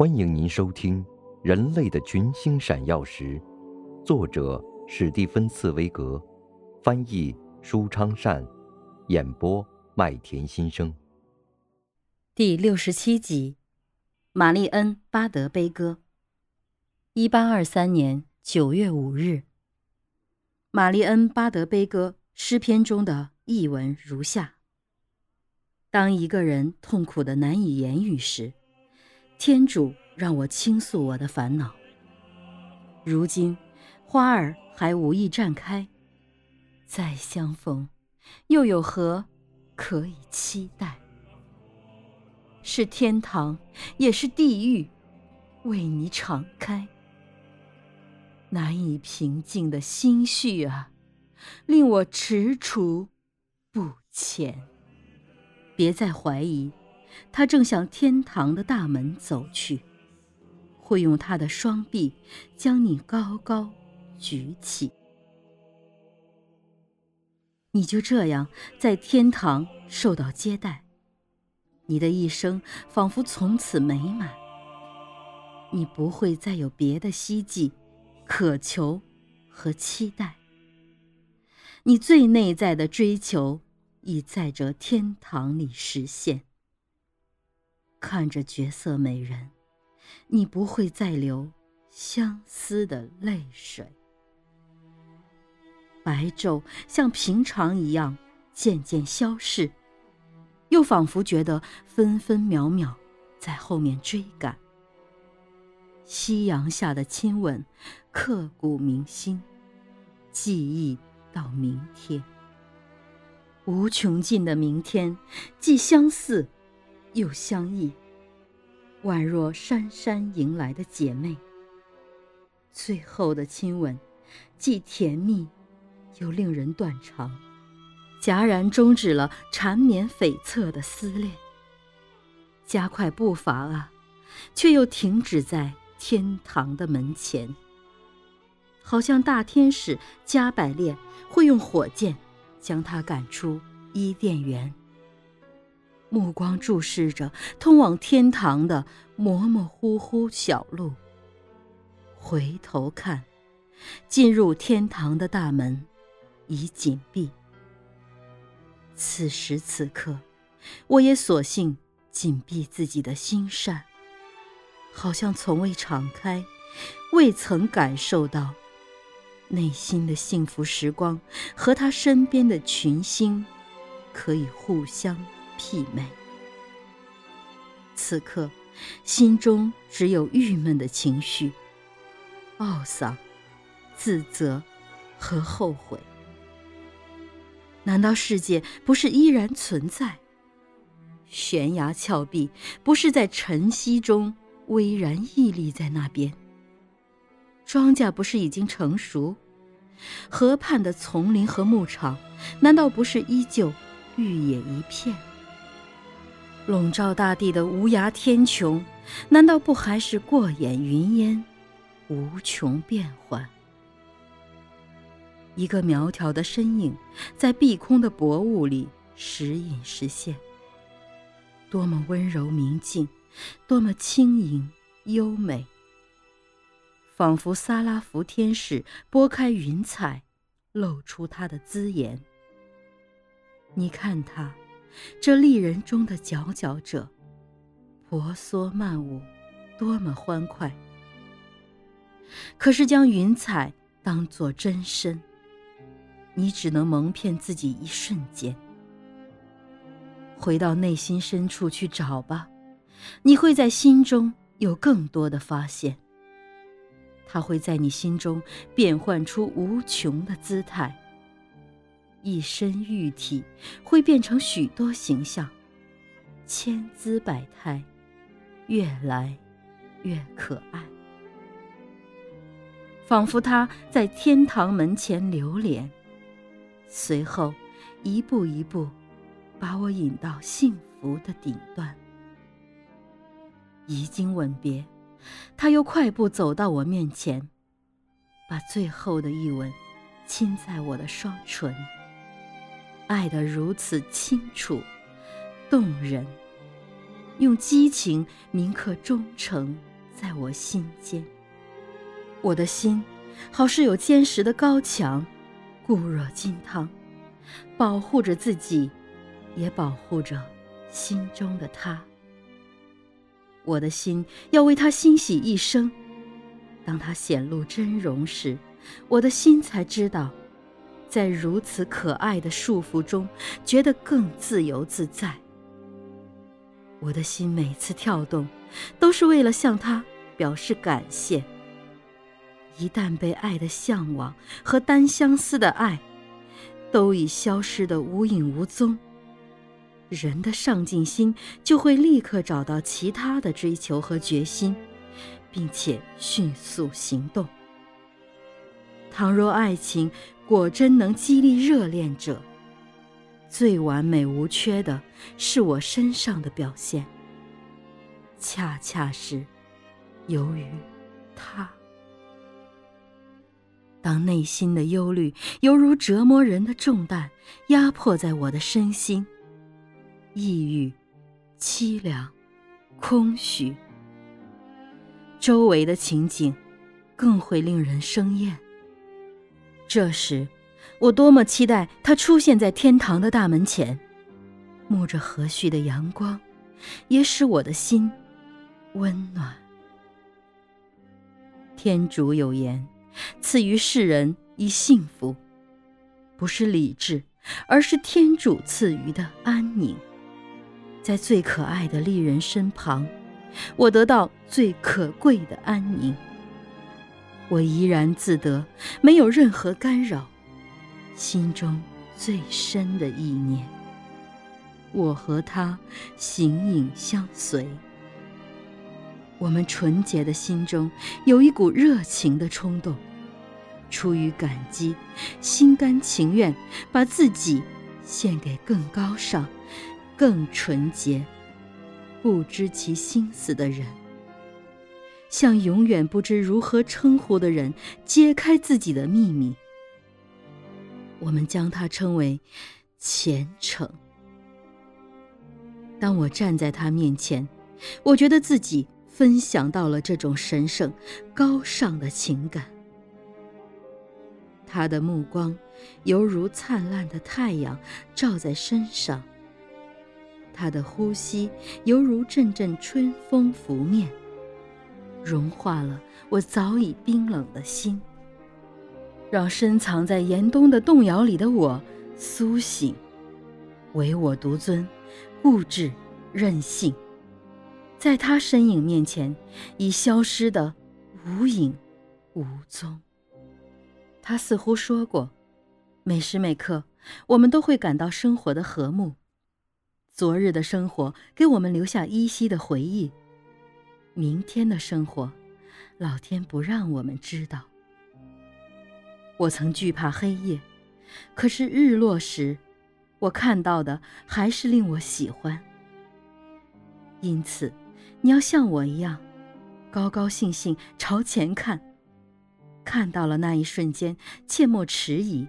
欢迎您收听《人类的群星闪耀时》，作者史蒂芬·茨威格，翻译舒昌善，演播麦田心声。第六十七集，玛丽恩·巴德悲歌。一八二三年九月五日，玛丽恩·巴德悲歌诗篇中的译文如下：当一个人痛苦的难以言语时，天主让我倾诉我的烦恼。如今，花儿还无意绽开，再相逢，又有何可以期待？是天堂，也是地狱，为你敞开。难以平静的心绪啊，令我踟蹰不前。别再怀疑。他正向天堂的大门走去，会用他的双臂将你高高举起。你就这样在天堂受到接待，你的一生仿佛从此美满。你不会再有别的希冀、渴求和期待。你最内在的追求已在这天堂里实现。看着绝色美人，你不会再流相思的泪水。白昼像平常一样渐渐消逝，又仿佛觉得分分秒秒在后面追赶。夕阳下的亲吻，刻骨铭心，记忆到明天。无穷尽的明天，既相似。又相忆，宛若姗姗迎来的姐妹。最后的亲吻，既甜蜜，又令人断肠，戛然终止了缠绵悱恻的思恋。加快步伐啊，却又停止在天堂的门前，好像大天使加百列会用火箭将他赶出伊甸园。目光注视着通往天堂的模模糊糊小路。回头看，进入天堂的大门已紧闭。此时此刻，我也索性紧闭自己的心善，好像从未敞开，未曾感受到内心的幸福时光和他身边的群星可以互相。媲美。此刻，心中只有郁闷的情绪，懊丧、自责和后悔。难道世界不是依然存在？悬崖峭壁不是在晨曦中巍然屹立在那边？庄稼不是已经成熟？河畔的丛林和牧场难道不是依旧绿野一片？笼罩大地的无涯天穹，难道不还是过眼云烟，无穷变幻？一个苗条的身影，在碧空的薄雾里时隐时现。多么温柔明净，多么轻盈优美，仿佛萨拉福天使拨开云彩，露出他的姿颜。你看他。这丽人中的佼佼者，婆娑曼舞，多么欢快！可是将云彩当作真身，你只能蒙骗自己一瞬间。回到内心深处去找吧，你会在心中有更多的发现。它会在你心中变换出无穷的姿态。一身玉体会变成许多形象，千姿百态，越来越可爱，仿佛他在天堂门前流连，随后一步一步把我引到幸福的顶端。一经吻别，他又快步走到我面前，把最后的一吻亲在我的双唇。爱得如此清楚、动人，用激情铭刻忠诚在我心间。我的心，好似有坚实的高墙，固若金汤，保护着自己，也保护着心中的他。我的心要为他欣喜一生。当他显露真容时，我的心才知道，在如此可爱的束缚中，觉得更自由自在。我的心每次跳动，都是为了向他表示感谢。一旦被爱的向往和单相思的爱，都已消失得无影无踪，人的上进心就会立刻找到其他的追求和决心。并且迅速行动。倘若爱情果真能激励热恋者，最完美无缺的是我身上的表现，恰恰是由于他。当内心的忧虑犹如折磨人的重担压迫在我的身心，抑郁、凄凉、空虚。周围的情景，更会令人生厌。这时，我多么期待他出现在天堂的大门前，沐着和煦的阳光，也使我的心温暖。天主有言：“赐予世人以幸福，不是理智，而是天主赐予的安宁。”在最可爱的丽人身旁。我得到最可贵的安宁，我怡然自得，没有任何干扰。心中最深的意念，我和他形影相随。我们纯洁的心中有一股热情的冲动，出于感激，心甘情愿把自己献给更高尚、更纯洁。不知其心思的人，向永远不知如何称呼的人揭开自己的秘密。我们将它称为虔诚。当我站在他面前，我觉得自己分享到了这种神圣、高尚的情感。他的目光犹如灿烂的太阳，照在身上。他的呼吸犹如阵阵春风拂面，融化了我早已冰冷的心，让深藏在严冬的动摇里的我苏醒，唯我独尊，固执任性，在他身影面前已消失的无影无踪。他似乎说过，每时每刻我们都会感到生活的和睦。昨日的生活给我们留下依稀的回忆，明天的生活，老天不让我们知道。我曾惧怕黑夜，可是日落时，我看到的还是令我喜欢。因此，你要像我一样，高高兴兴朝前看，看到了那一瞬间，切莫迟疑，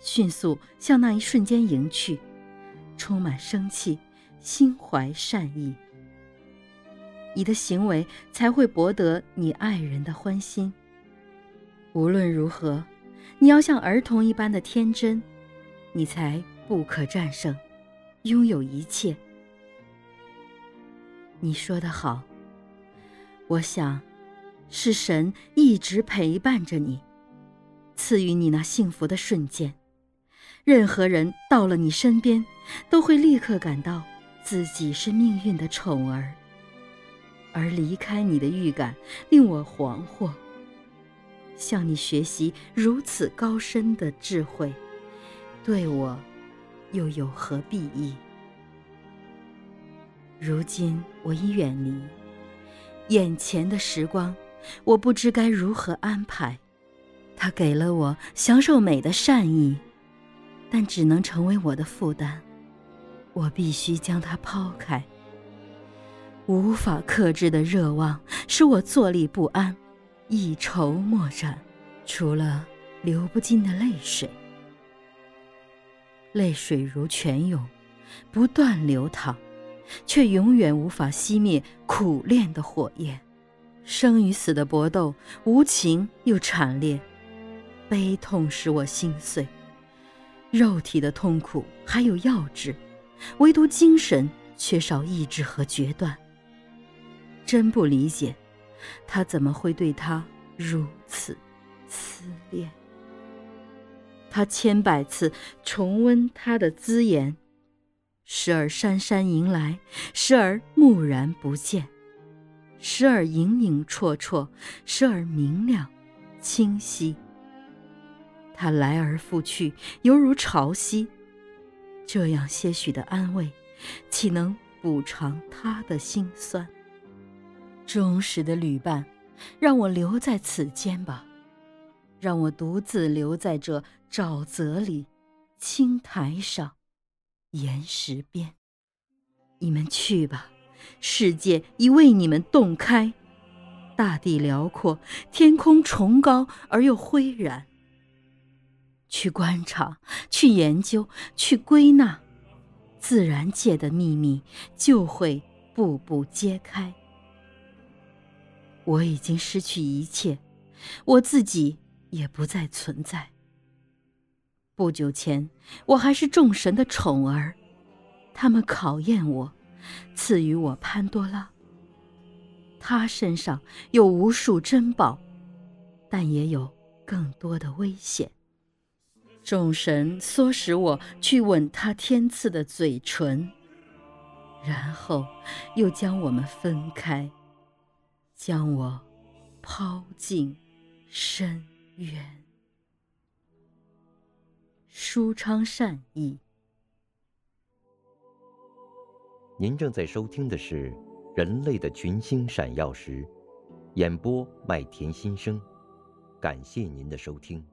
迅速向那一瞬间迎去。充满生气，心怀善意，你的行为才会博得你爱人的欢心。无论如何，你要像儿童一般的天真，你才不可战胜，拥有一切。你说的好，我想，是神一直陪伴着你，赐予你那幸福的瞬间。任何人到了你身边，都会立刻感到自己是命运的宠儿，而离开你的预感令我惶惑。向你学习如此高深的智慧，对我又有何裨益？如今我已远离，眼前的时光，我不知该如何安排。它给了我享受美的善意。但只能成为我的负担，我必须将它抛开。无法克制的热望使我坐立不安，一筹莫展，除了流不尽的泪水。泪水如泉涌，不断流淌，却永远无法熄灭苦恋的火焰。生与死的搏斗，无情又惨烈，悲痛使我心碎。肉体的痛苦还有药治，唯独精神缺少意志和决断。真不理解，他怎么会对他如此思恋？他千百次重温他的姿颜，时而姗姗迎来，时而蓦然不见，时而影影绰绰，时而明亮清晰。他来而复去，犹如潮汐。这样些许的安慰，岂能补偿他的心酸？忠实的旅伴，让我留在此间吧，让我独自留在这沼泽里、青苔上、岩石边。你们去吧，世界已为你们洞开，大地辽阔，天空崇高而又灰然。去观察，去研究，去归纳，自然界的秘密就会步步揭开。我已经失去一切，我自己也不再存在。不久前，我还是众神的宠儿，他们考验我，赐予我潘多拉。他身上有无数珍宝，但也有更多的危险。众神唆使我去吻他天赐的嘴唇，然后又将我们分开，将我抛进深渊。舒昌善意。您正在收听的是《人类的群星闪耀时》，演播麦田心声，感谢您的收听。